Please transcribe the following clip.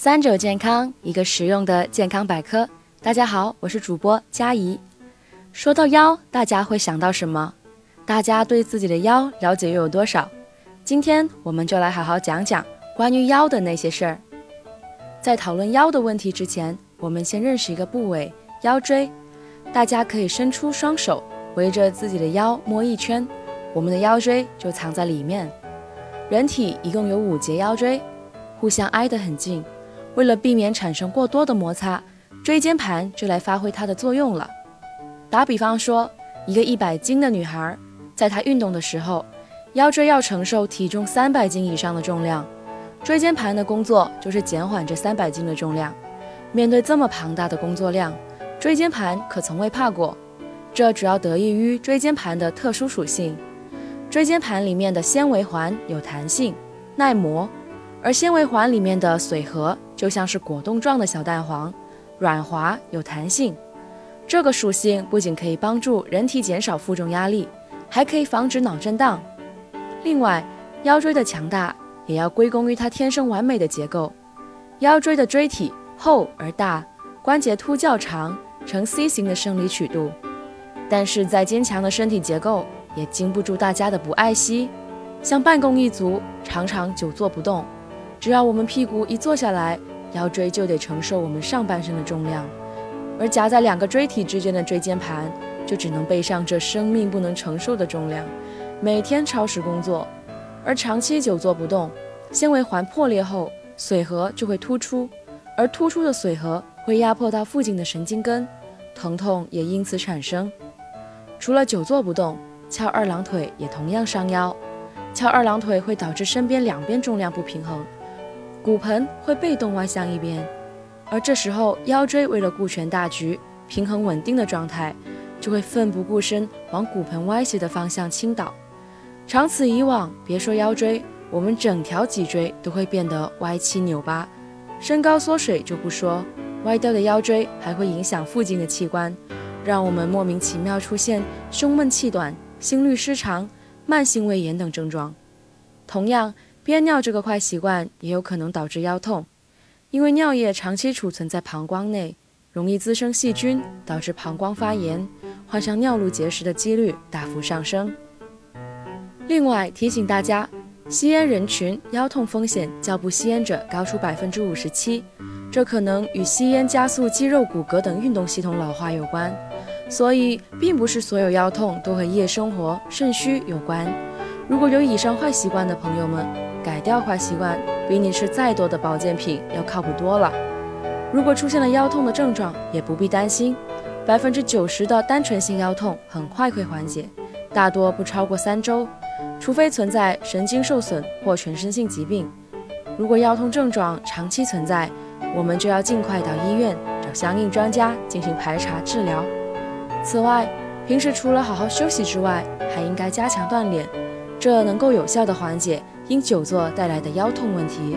三者健康，一个实用的健康百科。大家好，我是主播佳怡。说到腰，大家会想到什么？大家对自己的腰了解又有多少？今天我们就来好好讲讲关于腰的那些事儿。在讨论腰的问题之前，我们先认识一个部位——腰椎。大家可以伸出双手，围着自己的腰摸一圈，我们的腰椎就藏在里面。人体一共有五节腰椎，互相挨得很近。为了避免产生过多的摩擦，椎间盘就来发挥它的作用了。打比方说，一个一百斤的女孩，在她运动的时候，腰椎要承受体重三百斤以上的重量，椎间盘的工作就是减缓这三百斤的重量。面对这么庞大的工作量，椎间盘可从未怕过。这主要得益于椎间盘的特殊属性。椎间盘里面的纤维环有弹性、耐磨，而纤维环里面的髓核就像是果冻状的小蛋黄，软滑有弹性。这个属性不仅可以帮助人体减少负重压力，还可以防止脑震荡。另外，腰椎的强大也要归功于它天生完美的结构。腰椎的椎体厚而大，关节突较长，呈 C 型的生理曲度。但是，再坚强的身体结构也经不住大家的不爱惜。像办公一族，常常久坐不动，只要我们屁股一坐下来，腰椎就得承受我们上半身的重量。而夹在两个椎体之间的椎间盘，就只能背上这生命不能承受的重量，每天超时工作。而长期久坐不动，纤维环破裂后，髓核就会突出，而突出的髓核会压迫到附近的神经根，疼痛也因此产生。除了久坐不动，翘二郎腿也同样伤腰。翘二郎腿会导致身边两边重量不平衡，骨盆会被动歪向一边。而这时候，腰椎为了顾全大局、平衡稳定的状态，就会奋不顾身往骨盆歪斜的方向倾倒。长此以往，别说腰椎，我们整条脊椎都会变得歪七扭八。身高缩水就不说，歪掉的腰椎还会影响附近的器官，让我们莫名其妙出现胸闷气短、心律失常、慢性胃炎等症状。同样，憋尿这个坏习惯也有可能导致腰痛。因为尿液长期储存在膀胱内，容易滋生细菌，导致膀胱发炎，患上尿路结石的几率大幅上升。另外提醒大家，吸烟人群腰痛风险较不吸烟者高出百分之五十七，这可能与吸烟加速肌肉、骨骼等运动系统老化有关。所以，并不是所有腰痛都和夜生活、肾虚有关。如果有以上坏习惯的朋友们，改掉坏习惯。比你吃再多的保健品要靠谱多了。如果出现了腰痛的症状，也不必担心，百分之九十的单纯性腰痛很快会缓解，大多不超过三周，除非存在神经受损或全身性疾病。如果腰痛症状长期存在，我们就要尽快到医院找相应专家进行排查治疗。此外，平时除了好好休息之外，还应该加强锻炼，这能够有效的缓解。因久坐带来的腰痛问题。